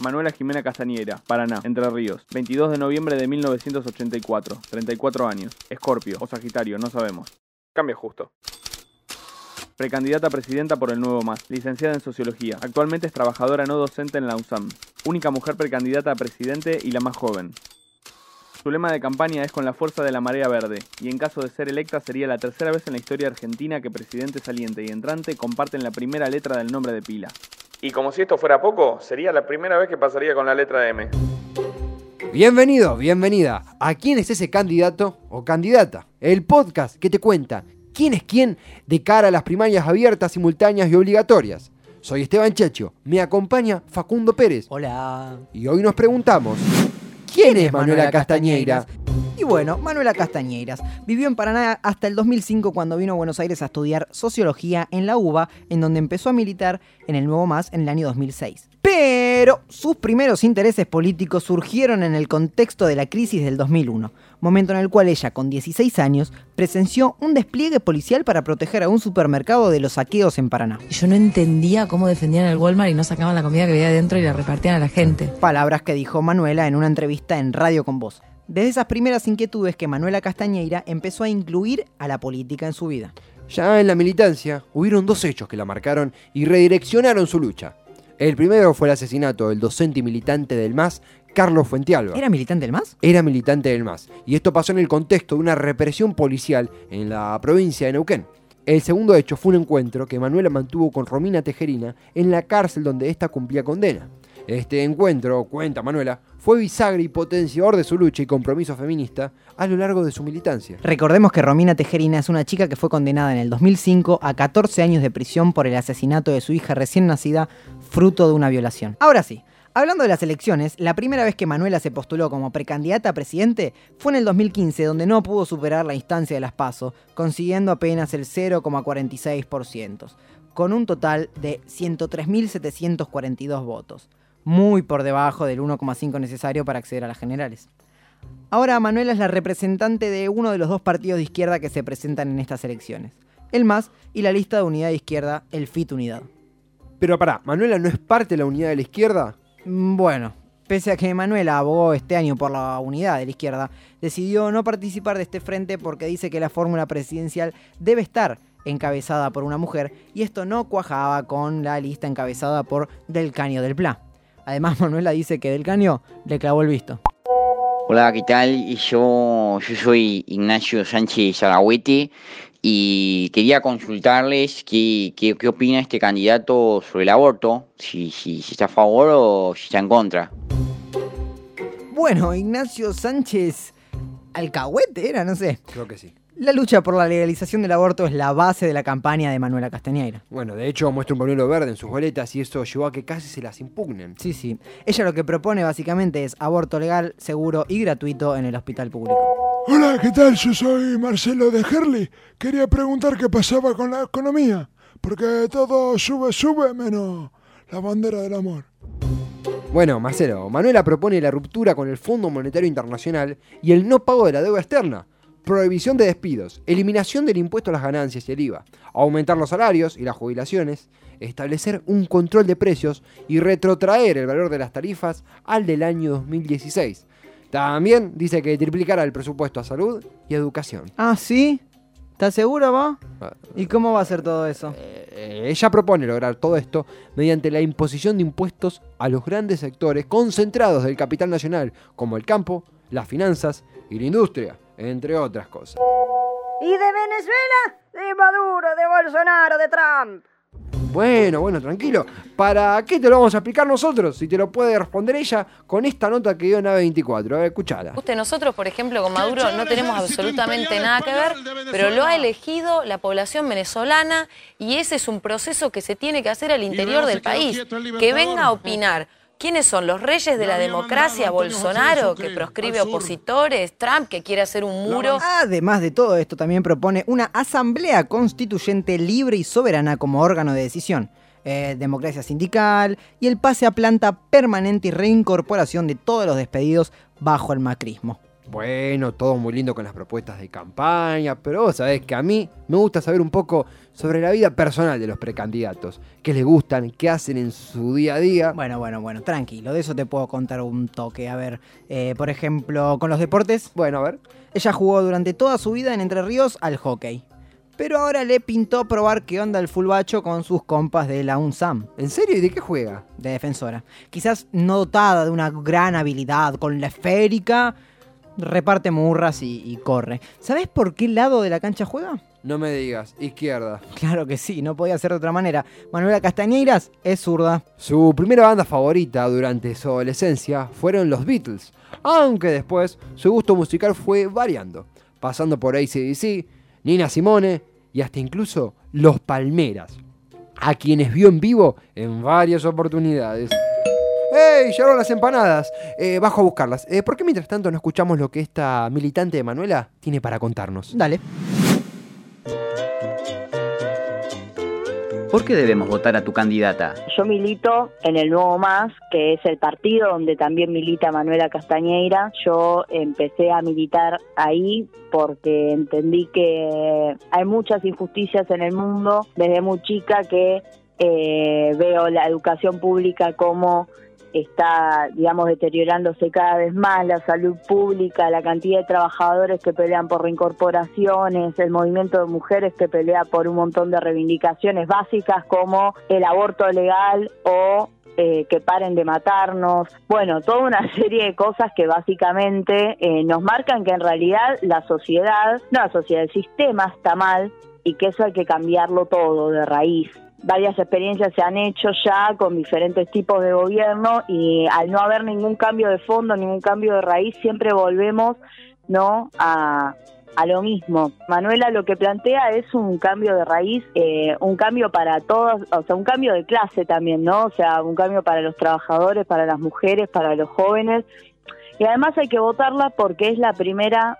Manuela Jimena Castañera, Paraná, Entre Ríos. 22 de noviembre de 1984. 34 años. Escorpio o Sagitario, no sabemos. Cambia justo. Precandidata a presidenta por el Nuevo Más, licenciada en Sociología. Actualmente es trabajadora no docente en la USAM. Única mujer precandidata a presidente y la más joven. Su lema de campaña es con la fuerza de la marea verde, y en caso de ser electa sería la tercera vez en la historia argentina que presidente saliente y entrante comparten la primera letra del nombre de pila. Y como si esto fuera poco, sería la primera vez que pasaría con la letra M. Bienvenido, bienvenida a quién es ese candidato o candidata. El podcast que te cuenta quién es quién de cara a las primarias abiertas, simultáneas y obligatorias. Soy Esteban Checho, me acompaña Facundo Pérez. Hola. Y hoy nos preguntamos, ¿quién es Manuela Castañeira? Y bueno, Manuela Castañeiras vivió en Paraná hasta el 2005 cuando vino a Buenos Aires a estudiar sociología en la UBA, en donde empezó a militar en el Nuevo Más en el año 2006. Pero sus primeros intereses políticos surgieron en el contexto de la crisis del 2001, momento en el cual ella, con 16 años, presenció un despliegue policial para proteger a un supermercado de los saqueos en Paraná. Yo no entendía cómo defendían el Walmart y no sacaban la comida que había adentro y la repartían a la gente. Palabras que dijo Manuela en una entrevista en Radio con Voz. Desde esas primeras inquietudes que Manuela Castañeira empezó a incluir a la política en su vida. Ya en la militancia hubieron dos hechos que la marcaron y redireccionaron su lucha. El primero fue el asesinato del docente y militante del MAS, Carlos Fuentealba. ¿Era militante del MAS? Era militante del MAS. Y esto pasó en el contexto de una represión policial en la provincia de Neuquén. El segundo hecho fue un encuentro que Manuela mantuvo con Romina Tejerina en la cárcel donde ésta cumplía condena. Este encuentro, cuenta Manuela, fue bisagra y potenciador de su lucha y compromiso feminista a lo largo de su militancia. Recordemos que Romina Tejerina es una chica que fue condenada en el 2005 a 14 años de prisión por el asesinato de su hija recién nacida, fruto de una violación. Ahora sí, Hablando de las elecciones, la primera vez que Manuela se postuló como precandidata a presidente fue en el 2015, donde no pudo superar la instancia de las PASO, consiguiendo apenas el 0,46%, con un total de 103.742 votos muy por debajo del 1,5 necesario para acceder a las generales. Ahora Manuela es la representante de uno de los dos partidos de izquierda que se presentan en estas elecciones, el MAS y la lista de unidad de izquierda, el FIT Unidad. Pero pará, ¿Manuela no es parte de la unidad de la izquierda? Mm, bueno, pese a que Manuela abogó este año por la unidad de la izquierda, decidió no participar de este frente porque dice que la fórmula presidencial debe estar encabezada por una mujer y esto no cuajaba con la lista encabezada por Del Caño del Pla. Además, Manuela dice que Del Caño le clavó el visto. Hola, ¿qué tal? Yo, yo soy Ignacio Sánchez Zarahuete y quería consultarles qué, qué, opina este candidato sobre el aborto, si, si, si está a favor o si está en contra. Bueno, Ignacio Sánchez Alcahuete era, no sé. Creo que sí. La lucha por la legalización del aborto es la base de la campaña de Manuela Castañeira. Bueno, de hecho muestra un pañuelo verde en sus boletas y eso llevó a que casi se las impugnen. Sí, sí. Ella lo que propone básicamente es aborto legal, seguro y gratuito en el hospital público. Hola, ¿qué tal? Yo soy Marcelo de Herley. Quería preguntar qué pasaba con la economía, porque todo sube, sube, menos la bandera del amor. Bueno, Marcelo, Manuela propone la ruptura con el Fondo Monetario Internacional y el no pago de la deuda externa prohibición de despidos, eliminación del impuesto a las ganancias y el IVA, aumentar los salarios y las jubilaciones, establecer un control de precios y retrotraer el valor de las tarifas al del año 2016. También dice que triplicará el presupuesto a salud y educación. Ah, sí. ¿Estás seguro vos? Ah, ¿Y cómo va a ser todo eso? Eh, ella propone lograr todo esto mediante la imposición de impuestos a los grandes sectores concentrados del capital nacional, como el campo, las finanzas y la industria entre otras cosas. ¿Y de Venezuela? De Maduro, de Bolsonaro, de Trump. Bueno, bueno, tranquilo. ¿Para qué te lo vamos a explicar nosotros? Si te lo puede responder ella con esta nota que dio Nave 24. A ver, escuchala. Usted, nosotros, por ejemplo, con Maduro no tenemos absolutamente nada que ver, pero lo ha elegido la población venezolana y ese es un proceso que se tiene que hacer al interior del país. Que venga a opinar ¿Quiénes son los reyes de la democracia? Bolsonaro, que proscribe opositores, Trump, que quiere hacer un muro. Además de todo esto, también propone una asamblea constituyente libre y soberana como órgano de decisión. Eh, democracia sindical y el pase a planta permanente y reincorporación de todos los despedidos bajo el macrismo. Bueno, todo muy lindo con las propuestas de campaña, pero vos sabés que a mí me gusta saber un poco sobre la vida personal de los precandidatos. ¿Qué les gustan? ¿Qué hacen en su día a día? Bueno, bueno, bueno, tranquilo, de eso te puedo contar un toque. A ver, eh, por ejemplo, con los deportes. Bueno, a ver. Ella jugó durante toda su vida en Entre Ríos al hockey. Pero ahora le pintó probar qué onda el fulbacho con sus compas de la UNSAM. ¿En serio? ¿Y de qué juega? De defensora. Quizás no dotada de una gran habilidad con la esférica, reparte murras y, y corre. ¿Sabes por qué lado de la cancha juega? No me digas, izquierda. Claro que sí, no podía ser de otra manera. Manuela Castañeiras es zurda. Su primera banda favorita durante su adolescencia fueron los Beatles, aunque después su gusto musical fue variando, pasando por ACDC, Nina Simone y hasta incluso Los Palmeras, a quienes vio en vivo en varias oportunidades. ¡Ey! Llegaron las empanadas. Eh, bajo a buscarlas. Eh, ¿Por qué mientras tanto no escuchamos lo que esta militante de Manuela tiene para contarnos? Dale. ¿Por qué debemos votar a tu candidata? Yo milito en el Nuevo Más, que es el partido donde también milita Manuela Castañeira. Yo empecé a militar ahí porque entendí que hay muchas injusticias en el mundo desde muy chica que eh, veo la educación pública como está, digamos, deteriorándose cada vez más, la salud pública, la cantidad de trabajadores que pelean por reincorporaciones, el movimiento de mujeres que pelea por un montón de reivindicaciones básicas como el aborto legal o eh, que paren de matarnos, bueno, toda una serie de cosas que básicamente eh, nos marcan que en realidad la sociedad, no la sociedad, el sistema está mal y que eso hay que cambiarlo todo de raíz varias experiencias se han hecho ya con diferentes tipos de gobierno y al no haber ningún cambio de fondo, ningún cambio de raíz, siempre volvemos no a, a lo mismo. Manuela lo que plantea es un cambio de raíz, eh, un cambio para todos, o sea, un cambio de clase también, ¿no? O sea, un cambio para los trabajadores, para las mujeres, para los jóvenes. Y además hay que votarla porque es la primera,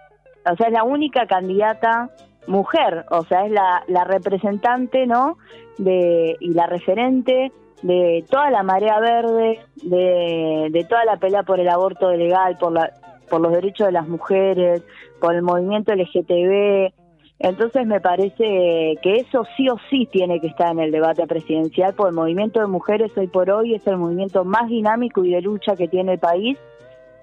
o sea, es la única candidata mujer, o sea, es la, la representante, ¿no? De, y la referente de toda la marea verde, de, de toda la pelea por el aborto legal, por, la, por los derechos de las mujeres, por el movimiento LGTB. Entonces me parece que eso sí o sí tiene que estar en el debate presidencial, porque el movimiento de mujeres hoy por hoy es el movimiento más dinámico y de lucha que tiene el país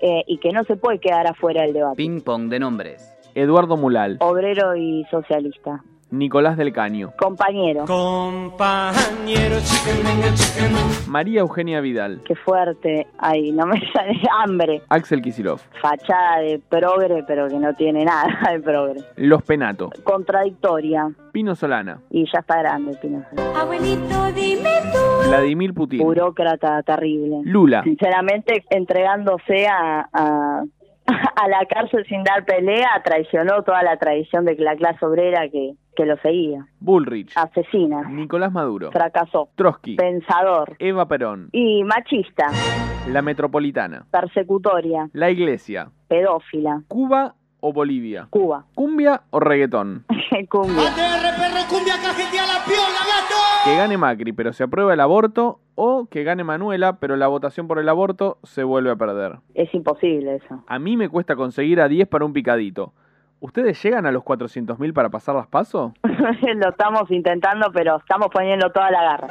eh, y que no se puede quedar afuera del debate. Ping pong de nombres. Eduardo Mulal, Obrero y socialista. Nicolás del Caño, Compañero. Compañero, chicken, venga, chicken. María Eugenia Vidal, Qué fuerte. Ay, no me sale hambre. Axel Kisilov, Fachada de progre, pero que no tiene nada de progre. Los Penato, Contradictoria. Pino Solana, Y ya está grande, Pino. Abuelito, dime tú. Vladimir Putin, Burócrata terrible. Lula, Sinceramente, entregándose a, a, a la cárcel sin dar pelea, traicionó toda la tradición de la clase obrera que, que lo seguía. Bullrich, Asesina. Nicolás Maduro, Fracasó. Trotsky, Pensador. Eva Perón, Y machista. La Metropolitana, Persecutoria. La Iglesia, Pedófila. Cuba o Bolivia, Cuba. cumbia o reggaetón. Cumbia. Que gane Macri, pero se aprueba el aborto, o que gane Manuela, pero la votación por el aborto se vuelve a perder. Es imposible eso. A mí me cuesta conseguir a 10 para un picadito. ¿Ustedes llegan a los 400.000 para pasar las pasos? lo estamos intentando, pero estamos poniendo toda la garra.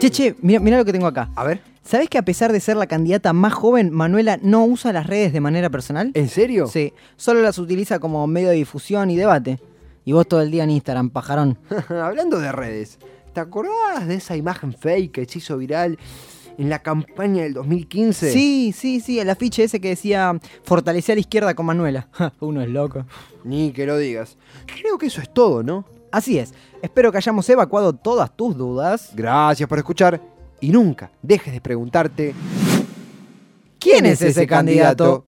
Che, che, mira, mira lo que tengo acá. A ver, ¿Sabés que a pesar de ser la candidata más joven, Manuela no usa las redes de manera personal? ¿en serio? Sí, solo las utiliza como medio de difusión y debate. Y vos todo el día en Instagram, pajarón. Hablando de redes, ¿te acordás de esa imagen fake que se hizo viral en la campaña del 2015? Sí, sí, sí, el afiche ese que decía fortalecer a la izquierda con Manuela. Uno es loco. Ni que lo digas. Creo que eso es todo, ¿no? Así es, espero que hayamos evacuado todas tus dudas. Gracias por escuchar y nunca dejes de preguntarte ¿Quién es ese candidato?